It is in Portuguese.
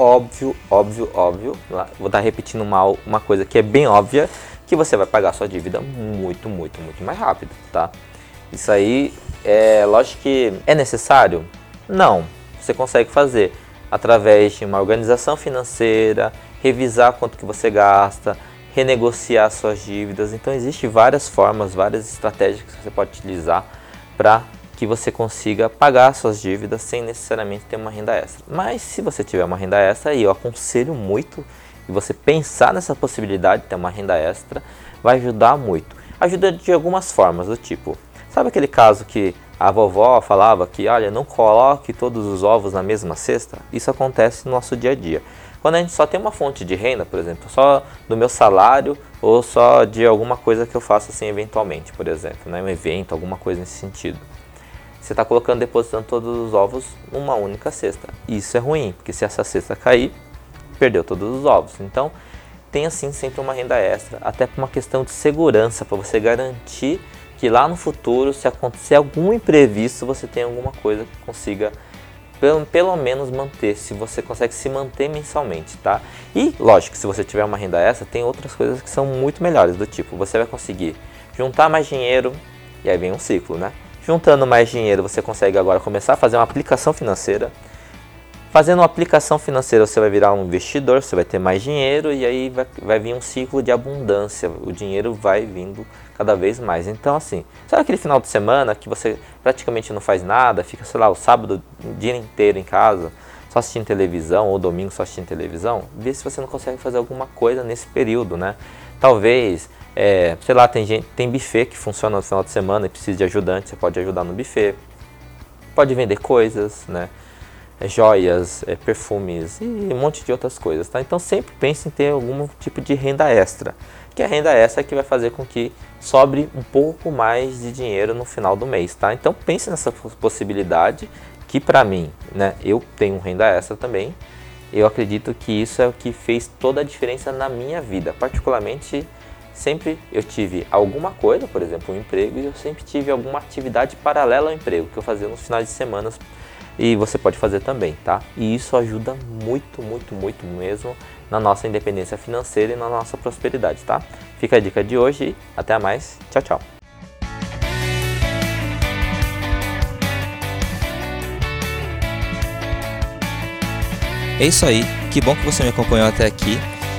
óbvio, óbvio, óbvio, vou estar repetindo uma, uma coisa que é bem óbvia, que você vai pagar sua dívida muito, muito, muito mais rápido, tá? Isso aí, é lógico que é necessário? Não, você consegue fazer através de uma organização financeira, revisar quanto que você gasta, renegociar suas dívidas. Então, existem várias formas, várias estratégias que você pode utilizar para que você consiga pagar suas dívidas sem necessariamente ter uma renda extra. Mas se você tiver uma renda extra, eu aconselho muito e você pensar nessa possibilidade de ter uma renda extra, vai ajudar muito. Ajuda de algumas formas, do tipo, sabe aquele caso que a vovó falava que, olha, não coloque todos os ovos na mesma cesta? Isso acontece no nosso dia a dia. Quando a gente só tem uma fonte de renda, por exemplo, só do meu salário ou só de alguma coisa que eu faço assim eventualmente, por exemplo, né, um evento, alguma coisa nesse sentido você está colocando, depositando todos os ovos numa única cesta. Isso é ruim, porque se essa cesta cair, perdeu todos os ovos. Então, tem assim sempre uma renda extra, até por uma questão de segurança, para você garantir que lá no futuro, se acontecer algum imprevisto, você tem alguma coisa que consiga pelo, pelo menos manter, se você consegue se manter mensalmente, tá? E, lógico, se você tiver uma renda extra, tem outras coisas que são muito melhores, do tipo, você vai conseguir juntar mais dinheiro, e aí vem um ciclo, né? Juntando mais dinheiro, você consegue agora começar a fazer uma aplicação financeira. Fazendo uma aplicação financeira, você vai virar um investidor, você vai ter mais dinheiro e aí vai, vai vir um ciclo de abundância. O dinheiro vai vindo cada vez mais. Então, assim, sabe aquele final de semana que você praticamente não faz nada, fica, sei lá, o sábado o dia inteiro em casa, só assistindo televisão, ou domingo só assistindo televisão? Vê se você não consegue fazer alguma coisa nesse período, né? Talvez é, sei lá, tem, gente, tem buffet que funciona no final de semana e precisa de ajudante, você pode ajudar no buffet. Pode vender coisas, né? É, joias, é, perfumes e um monte de outras coisas, tá? Então sempre pense em ter algum tipo de renda extra, que a renda extra é que vai fazer com que sobre um pouco mais de dinheiro no final do mês, tá? Então pense nessa possibilidade que para mim, né, eu tenho renda extra também. Eu acredito que isso é o que fez toda a diferença na minha vida, particularmente sempre eu tive alguma coisa, por exemplo, um emprego, e eu sempre tive alguma atividade paralela ao emprego que eu fazia nos finais de semana e você pode fazer também, tá? E isso ajuda muito, muito, muito mesmo na nossa independência financeira e na nossa prosperidade, tá? Fica a dica de hoje e até mais. Tchau, tchau. É isso aí, que bom que você me acompanhou até aqui.